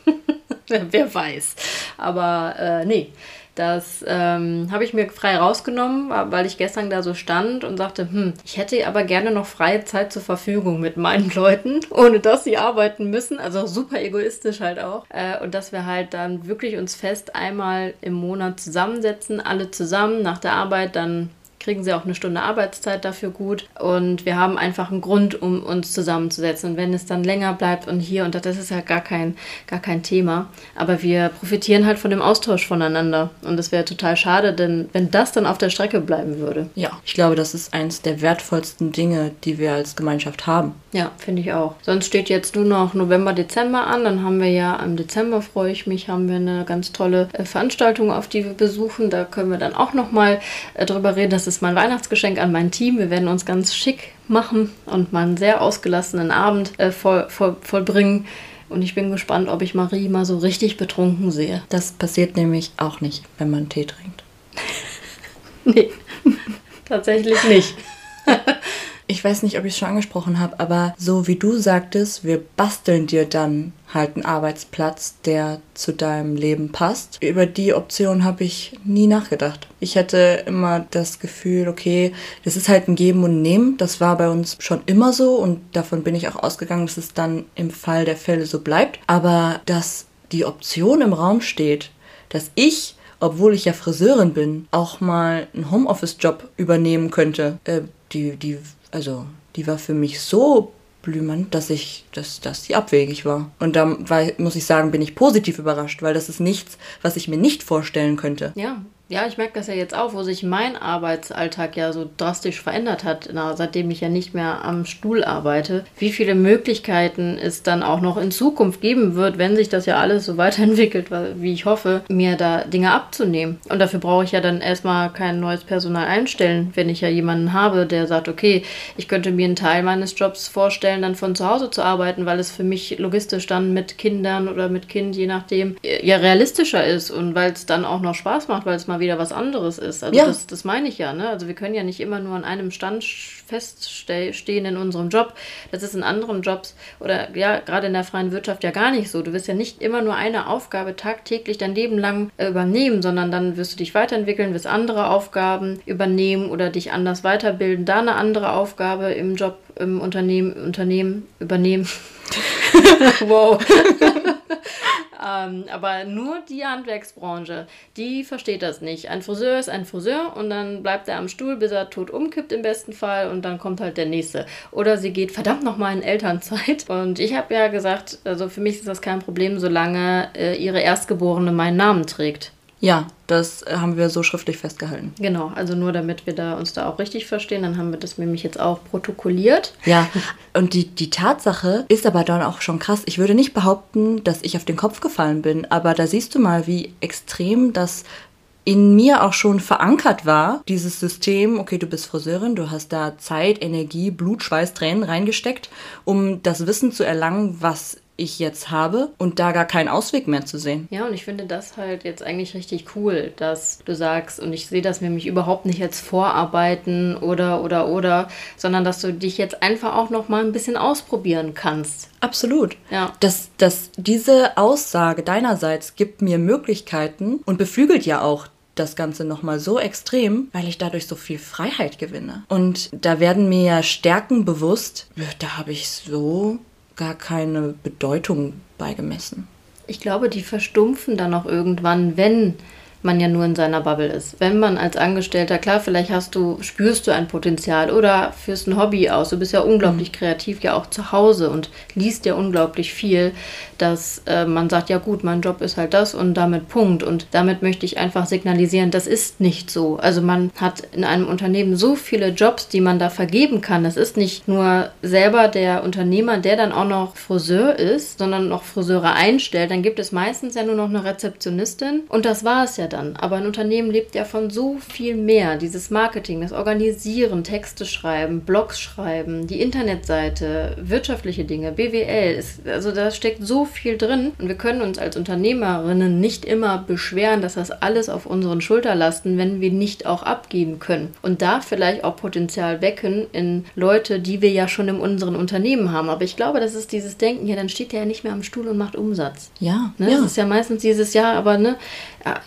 [LAUGHS] Wer weiß. Aber äh, nee, das ähm, habe ich mir frei rausgenommen, weil ich gestern da so stand und sagte, hm, ich hätte aber gerne noch freie Zeit zur Verfügung mit meinen Leuten, [LAUGHS] ohne dass sie arbeiten müssen. Also super egoistisch halt auch. Äh, und dass wir halt dann wirklich uns fest einmal im Monat zusammensetzen, alle zusammen nach der Arbeit dann kriegen sie auch eine Stunde Arbeitszeit dafür gut. Und wir haben einfach einen Grund, um uns zusammenzusetzen. Und wenn es dann länger bleibt und hier und da, das ist ja gar kein, gar kein Thema. Aber wir profitieren halt von dem Austausch voneinander. Und das wäre total schade, denn wenn das dann auf der Strecke bleiben würde. Ja, ich glaube, das ist eines der wertvollsten Dinge, die wir als Gemeinschaft haben. Ja, finde ich auch. Sonst steht jetzt nur noch November, Dezember an. Dann haben wir ja im Dezember, freue ich mich, haben wir eine ganz tolle äh, Veranstaltung, auf die wir besuchen. Da können wir dann auch nochmal äh, drüber reden. Das ist mein Weihnachtsgeschenk an mein Team. Wir werden uns ganz schick machen und mal einen sehr ausgelassenen Abend äh, voll, voll, vollbringen. Und ich bin gespannt, ob ich Marie mal so richtig betrunken sehe. Das passiert nämlich auch nicht, wenn man Tee trinkt. [LAUGHS] nee, [LAUGHS] tatsächlich nicht. [LAUGHS] ich weiß nicht, ob ich es schon angesprochen habe, aber so wie du sagtest, wir basteln dir dann halt einen Arbeitsplatz, der zu deinem Leben passt. Über die Option habe ich nie nachgedacht. Ich hätte immer das Gefühl, okay, das ist halt ein Geben und Nehmen. Das war bei uns schon immer so und davon bin ich auch ausgegangen, dass es dann im Fall der Fälle so bleibt. Aber dass die Option im Raum steht, dass ich obwohl ich ja Friseurin bin, auch mal einen Homeoffice-Job übernehmen könnte, äh, die, die also die war für mich so blümend, dass ich, dass, dass die abwegig war. Und da war, muss ich sagen, bin ich positiv überrascht, weil das ist nichts, was ich mir nicht vorstellen könnte. Ja, ja, ich merke das ja jetzt auch, wo sich mein Arbeitsalltag ja so drastisch verändert hat, na, seitdem ich ja nicht mehr am Stuhl arbeite. Wie viele Möglichkeiten es dann auch noch in Zukunft geben wird, wenn sich das ja alles so [LAUGHS] weiterentwickelt, wie ich hoffe, mir da Dinge abzunehmen. Und dafür brauche ich ja dann erstmal kein neues Personal einstellen, wenn ich ja jemanden habe, der sagt, okay, ich könnte mir einen Teil meines Jobs vorstellen, dann von zu Hause zu arbeiten, weil es für mich logistisch dann mit Kindern oder mit Kind, je nachdem, ja realistischer ist und weil es dann auch noch Spaß macht, weil es mal mal wieder was anderes ist. Also ja. das, das meine ich ja. Ne? Also wir können ja nicht immer nur an einem Stand feststehen in unserem Job. Das ist in anderen Jobs oder ja, gerade in der freien Wirtschaft ja gar nicht so. Du wirst ja nicht immer nur eine Aufgabe tagtäglich dein Leben lang äh, übernehmen, sondern dann wirst du dich weiterentwickeln, wirst andere Aufgaben übernehmen oder dich anders weiterbilden, da eine andere Aufgabe im Job, im Unternehmen, Unternehmen übernehmen. [LAUGHS] wow. [LAUGHS] ähm, aber nur die Handwerksbranche, die versteht das nicht. Ein Friseur ist ein Friseur und dann bleibt er am Stuhl, bis er tot umkippt im besten Fall und dann kommt halt der nächste. Oder sie geht verdammt nochmal in Elternzeit. [LAUGHS] Und ich habe ja gesagt, also für mich ist das kein Problem, solange äh, ihre Erstgeborene meinen Namen trägt. Ja, das haben wir so schriftlich festgehalten. Genau, also nur damit wir da uns da auch richtig verstehen, dann haben wir das nämlich jetzt auch protokolliert. Ja, [LAUGHS] und die, die Tatsache ist aber dann auch schon krass. Ich würde nicht behaupten, dass ich auf den Kopf gefallen bin, aber da siehst du mal, wie extrem das in mir auch schon verankert war, dieses System, okay, du bist Friseurin, du hast da Zeit, Energie, Blut, Schweiß, Tränen reingesteckt, um das Wissen zu erlangen, was ich jetzt habe und da gar keinen Ausweg mehr zu sehen. Ja, und ich finde das halt jetzt eigentlich richtig cool, dass du sagst, und ich sehe das nämlich überhaupt nicht als Vorarbeiten oder oder oder, sondern dass du dich jetzt einfach auch noch mal ein bisschen ausprobieren kannst. Absolut. Ja. Dass, dass diese Aussage deinerseits gibt mir Möglichkeiten und beflügelt ja auch das Ganze nochmal so extrem, weil ich dadurch so viel Freiheit gewinne. Und da werden mir ja Stärken bewusst, da habe ich so gar keine Bedeutung beigemessen. Ich glaube, die verstumpfen dann auch irgendwann, wenn man ja nur in seiner Bubble ist. Wenn man als Angestellter, klar, vielleicht hast du, spürst du ein Potenzial oder führst ein Hobby aus. Du bist ja unglaublich mhm. kreativ, ja auch zu Hause und liest ja unglaublich viel, dass äh, man sagt, ja gut, mein Job ist halt das und damit Punkt. Und damit möchte ich einfach signalisieren, das ist nicht so. Also man hat in einem Unternehmen so viele Jobs, die man da vergeben kann. Das ist nicht nur selber der Unternehmer, der dann auch noch Friseur ist, sondern noch Friseure einstellt. Dann gibt es meistens ja nur noch eine Rezeptionistin und das war es ja dann. Aber ein Unternehmen lebt ja von so viel mehr. Dieses Marketing, das Organisieren, Texte schreiben, Blogs schreiben, die Internetseite, wirtschaftliche Dinge, BWL. Ist, also da steckt so viel drin. Und wir können uns als Unternehmerinnen nicht immer beschweren, dass das alles auf unseren Schulter lasten, wenn wir nicht auch abgeben können. Und da vielleicht auch Potenzial wecken in Leute, die wir ja schon in unseren Unternehmen haben. Aber ich glaube, das ist dieses Denken, ja, dann steht der ja nicht mehr am Stuhl und macht Umsatz. Ja. Ne? ja. Das ist ja meistens dieses Jahr, aber ne,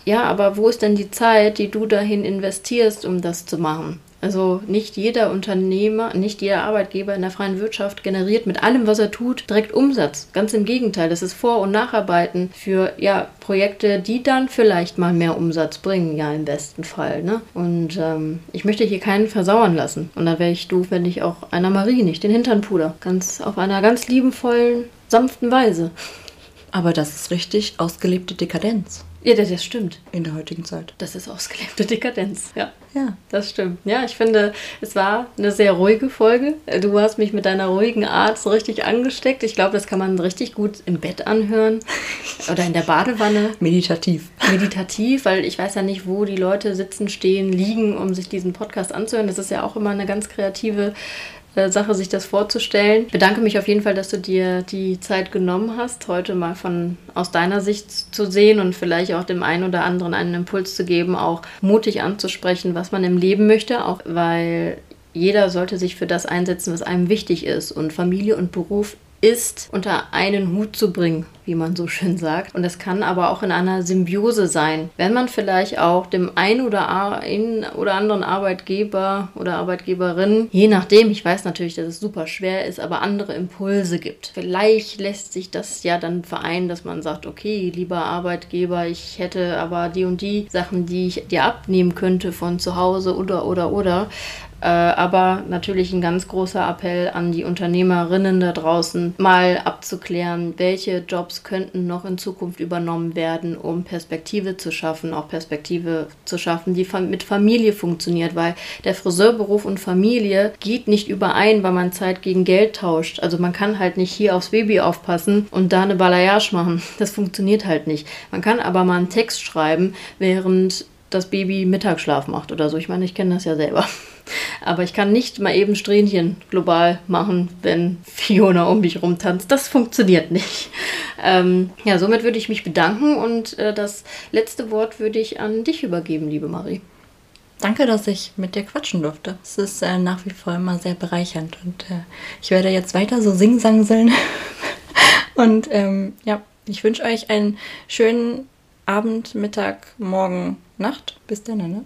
ja, aber wo ist denn die Zeit, die du dahin investierst, um das zu machen? Also nicht jeder Unternehmer, nicht jeder Arbeitgeber in der freien Wirtschaft generiert mit allem, was er tut, direkt Umsatz. Ganz im Gegenteil, das ist Vor- und Nacharbeiten für ja, Projekte, die dann vielleicht mal mehr Umsatz bringen, ja im besten Fall. Ne? Und ähm, ich möchte hier keinen versauern lassen. Und da wäre ich doof, wenn ich auch einer Marie nicht den Hintern puder. Ganz auf einer ganz liebenvollen, sanften Weise. Aber das ist richtig ausgelebte Dekadenz. Ja, das, das stimmt. In der heutigen Zeit. Das ist ausgelebte Dekadenz. Ja. Ja. Das stimmt. Ja, ich finde, es war eine sehr ruhige Folge. Du hast mich mit deiner ruhigen Art so richtig angesteckt. Ich glaube, das kann man richtig gut im Bett anhören [LAUGHS] oder in der Badewanne. Meditativ. Meditativ, weil ich weiß ja nicht, wo die Leute sitzen, stehen, liegen, um sich diesen Podcast anzuhören. Das ist ja auch immer eine ganz kreative äh, Sache, sich das vorzustellen. Ich bedanke mich auf jeden Fall, dass du dir die Zeit genommen hast, heute mal von aus deiner Sicht zu sehen und vielleicht auch dem einen oder anderen einen Impuls zu geben, auch mutig anzusprechen, was man im Leben möchte, auch weil jeder sollte sich für das einsetzen, was einem wichtig ist. Und Familie und Beruf ist, unter einen Hut zu bringen, wie man so schön sagt. Und es kann aber auch in einer Symbiose sein, wenn man vielleicht auch dem einen oder, einen oder anderen Arbeitgeber oder Arbeitgeberin, je nachdem, ich weiß natürlich, dass es super schwer ist, aber andere Impulse gibt. Vielleicht lässt sich das ja dann vereinen, dass man sagt, okay, lieber Arbeitgeber, ich hätte aber die und die Sachen, die ich dir abnehmen könnte von zu Hause oder oder oder. Äh, aber natürlich ein ganz großer Appell an die Unternehmerinnen da draußen, mal abzuklären, welche Könnten noch in Zukunft übernommen werden, um Perspektive zu schaffen, auch Perspektive zu schaffen, die mit Familie funktioniert, weil der Friseurberuf und Familie geht nicht überein, weil man Zeit gegen Geld tauscht. Also man kann halt nicht hier aufs Baby aufpassen und da eine Balayage machen. Das funktioniert halt nicht. Man kann aber mal einen Text schreiben, während das Baby Mittagsschlaf macht oder so. Ich meine, ich kenne das ja selber. [LAUGHS] Aber ich kann nicht mal eben Strähnchen global machen, wenn Fiona um mich rumtanzt. Das funktioniert nicht. Ähm, ja, somit würde ich mich bedanken und äh, das letzte Wort würde ich an dich übergeben, liebe Marie. Danke, dass ich mit dir quatschen durfte. Es ist äh, nach wie vor immer sehr bereichernd und äh, ich werde jetzt weiter so singsangseln. [LAUGHS] und ähm, ja, ich wünsche euch einen schönen Abend, Mittag, Morgen, Nacht. Bis dann, ne?